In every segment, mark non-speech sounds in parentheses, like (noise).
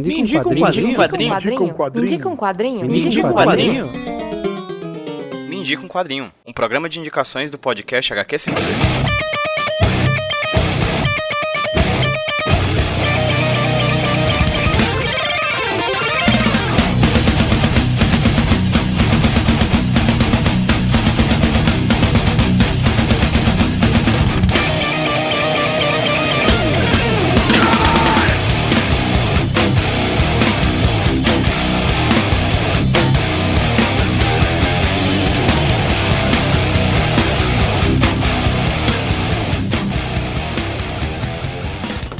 Me indica um quadrinho. Me indica um quadrinho. Me indica um quadrinho. Me indica um quadrinho. Me indica um quadrinho. Um programa de indicações do podcast HQ Sem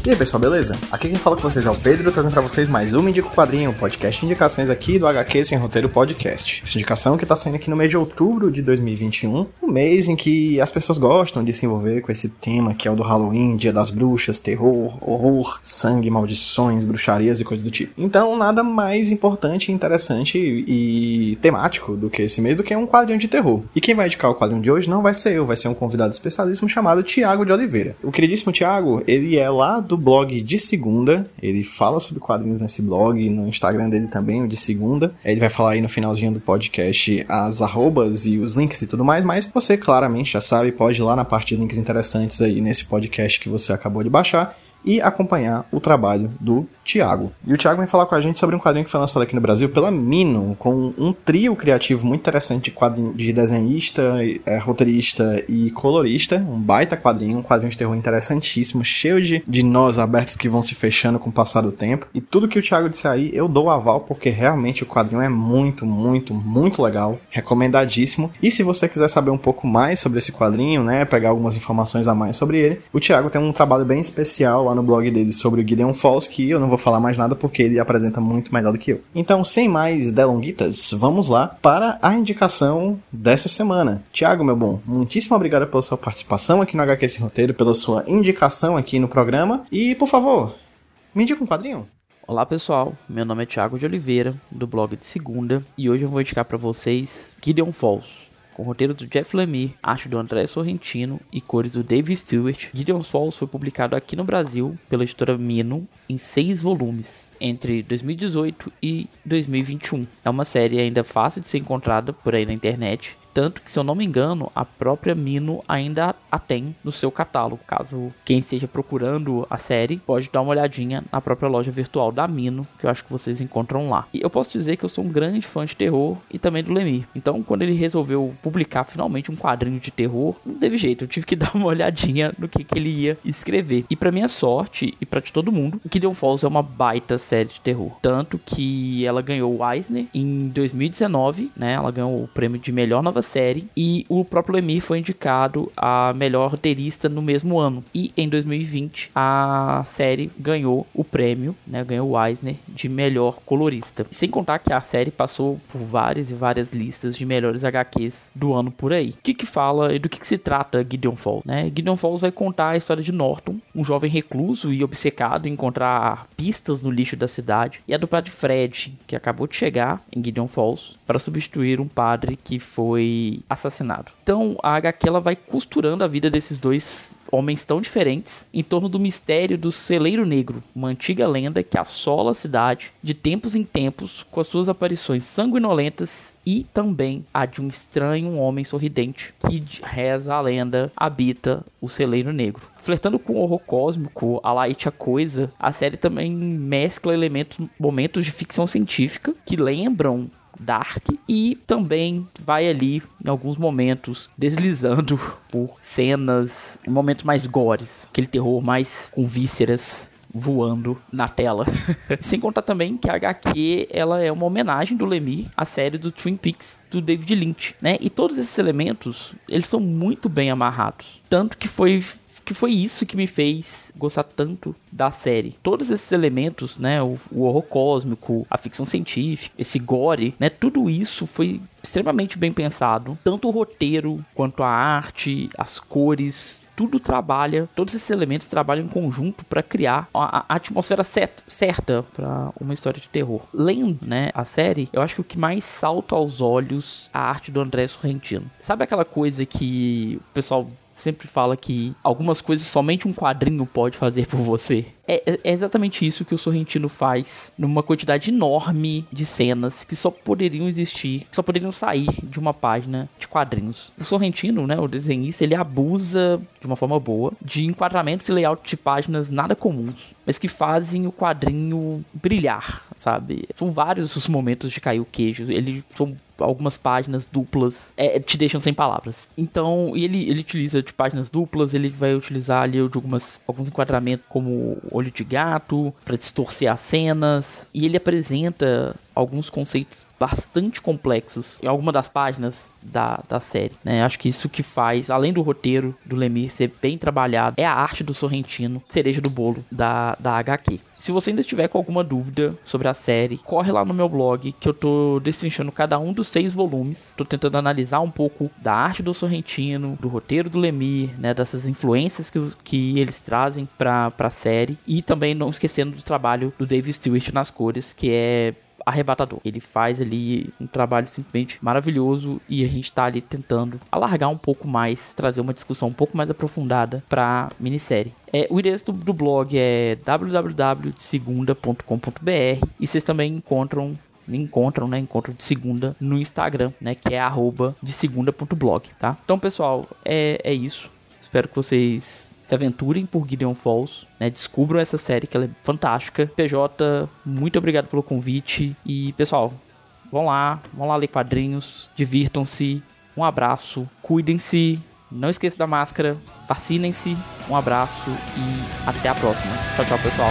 E aí pessoal, beleza? Aqui quem fala com vocês é o Pedro, trazendo pra vocês mais um Indico Quadrinho, podcast de indicações aqui do HQ Sem Roteiro Podcast. Essa indicação que tá saindo aqui no mês de outubro de 2021, um mês em que as pessoas gostam de se envolver com esse tema que é o do Halloween, Dia das Bruxas, terror, horror, sangue, maldições, bruxarias e coisas do tipo. Então, nada mais importante, interessante e temático do que esse mês do que um quadrinho de terror. E quem vai indicar o quadrinho de hoje não vai ser eu, vai ser um convidado especialíssimo chamado Tiago de Oliveira. O queridíssimo Tiago, ele é lá do do blog de segunda. Ele fala sobre quadrinhos nesse blog, no Instagram dele também, o de segunda. Ele vai falar aí no finalzinho do podcast as arrobas e os links e tudo mais, mas você claramente já sabe, pode ir lá na parte de links interessantes aí nesse podcast que você acabou de baixar e acompanhar o trabalho do Tiago. E o Tiago vem falar com a gente sobre um quadrinho que foi lançado aqui no Brasil pela Mino, com um trio criativo muito interessante de, quadrinho, de desenhista, é, roteirista e colorista. Um baita quadrinho, um quadrinho de terror interessantíssimo, cheio de, de nós abertos que vão se fechando com o passar do tempo. E tudo que o Tiago disse aí, eu dou aval, porque realmente o quadrinho é muito, muito, muito legal. Recomendadíssimo. E se você quiser saber um pouco mais sobre esse quadrinho, né, pegar algumas informações a mais sobre ele, o Tiago tem um trabalho bem especial lá no blog dele sobre o Gideon Falls, que eu não vou falar mais nada porque ele apresenta muito melhor do que eu. Então, sem mais delonguitas, vamos lá para a indicação dessa semana. Tiago, meu bom, muitíssimo obrigado pela sua participação aqui no HQ Esse Roteiro, pela sua indicação aqui no programa. E, por favor, me indica um quadrinho. Olá pessoal, meu nome é Thiago de Oliveira, do blog de segunda, e hoje eu vou indicar para vocês Gideon Falls, com roteiro do Jeff Lemire, arte do André Sorrentino e cores do Dave Stewart. Gideon's Falls foi publicado aqui no Brasil pela editora Mino em seis volumes entre 2018 e 2021. É uma série ainda fácil de ser encontrada por aí na internet tanto que, se eu não me engano, a própria Mino ainda a tem no seu catálogo. Caso quem esteja procurando a série, pode dar uma olhadinha na própria loja virtual da Mino, que eu acho que vocês encontram lá. E eu posso dizer que eu sou um grande fã de terror e também do Lemir. Então, quando ele resolveu publicar finalmente um quadrinho de terror, não teve jeito, eu tive que (laughs) dar uma olhadinha no que, que ele ia escrever. E para minha sorte e para de todo mundo, Gideon Falls é uma baita série de terror. Tanto que ela ganhou o Eisner em 2019, né? Ela ganhou o prêmio de melhor nova série e o próprio Lemir foi indicado a melhor roteirista no mesmo ano. E em 2020 a série ganhou o prêmio, né, ganhou o Eisner de melhor colorista. Sem contar que a série passou por várias e várias listas de melhores HQs do ano por aí. O que que fala e do que, que se trata Gideon Falls, né? Gideon Falls vai contar a história de Norton, um jovem recluso e obcecado em encontrar pistas no lixo da cidade, e a dupla de Fred, que acabou de chegar em Gideon Falls para substituir um padre que foi assassinado. Então a HQ ela vai costurando a vida desses dois homens tão diferentes em torno do mistério do Celeiro Negro, uma antiga lenda que assola a cidade de tempos em tempos com as suas aparições sanguinolentas e também a de um estranho homem sorridente que reza a lenda habita o Celeiro Negro. Flertando com o horror cósmico, a light a coisa, a série também mescla elementos, momentos de ficção científica que lembram dark e também vai ali em alguns momentos deslizando (laughs) por cenas, momentos mais gores, aquele terror mais com vísceras voando na tela. (laughs) Sem contar também que a HQ ela é uma homenagem do Lemmy à série do Twin Peaks do David Lynch, né? E todos esses elementos, eles são muito bem amarrados. Tanto que foi que foi isso que me fez gostar tanto da série. Todos esses elementos, né, o, o horror cósmico, a ficção científica, esse gore, né, tudo isso foi extremamente bem pensado. Tanto o roteiro quanto a arte, as cores, tudo trabalha, todos esses elementos trabalham em conjunto para criar a, atmosfera set, certa para uma história de terror. Lendo, né, a série, eu acho que o que mais salta aos olhos a arte do André Sorrentino. Sabe aquela coisa que o pessoal sempre fala que algumas coisas somente um quadrinho pode fazer por você. É, é, é, exatamente isso que o Sorrentino faz numa quantidade enorme de cenas que só poderiam existir, só poderiam sair de uma página de quadrinhos. O Sorrentino, né, o desenhista, ele abusa de uma forma boa de enquadramentos e layout de páginas nada comuns, mas que fazem o quadrinho brilhar, sabe? São vários os momentos de cair o queijo. Ele são algumas páginas duplas é, te deixam sem palavras. Então, ele, ele utiliza de páginas duplas, ele vai utilizar ali algumas, alguns enquadramentos como olho de gato para distorcer as cenas e ele apresenta alguns conceitos bastante complexos em alguma das páginas da, da série, né? Acho que isso que faz, além do roteiro do Lemir ser bem trabalhado, é a arte do Sorrentino, cereja do bolo da, da HQ. Se você ainda estiver com alguma dúvida sobre a série, corre lá no meu blog que eu tô destrinchando cada um dos seis volumes. Tô tentando analisar um pouco da arte do Sorrentino, do roteiro do Lemir, né? Dessas influências que, que eles trazem pra, pra série. E também não esquecendo do trabalho do Dave Stewart nas cores, que é arrebatador. Ele faz ali um trabalho simplesmente maravilhoso e a gente tá ali tentando alargar um pouco mais, trazer uma discussão um pouco mais aprofundada pra minissérie. É, o endereço do, do blog é www.segunda.com.br e vocês também encontram encontram, né? Encontro de segunda no Instagram, né? Que é arroba de segunda.blog, tá? Então, pessoal, é, é isso. Espero que vocês se aventurem por Gideon Falls, né? Descubram essa série que ela é fantástica. PJ, muito obrigado pelo convite e pessoal, vão lá, vão lá ler quadrinhos, divirtam-se. Um abraço, cuidem-se, não esqueçam da máscara, vacinem-se. Um abraço e até a próxima. Tchau, tchau, pessoal.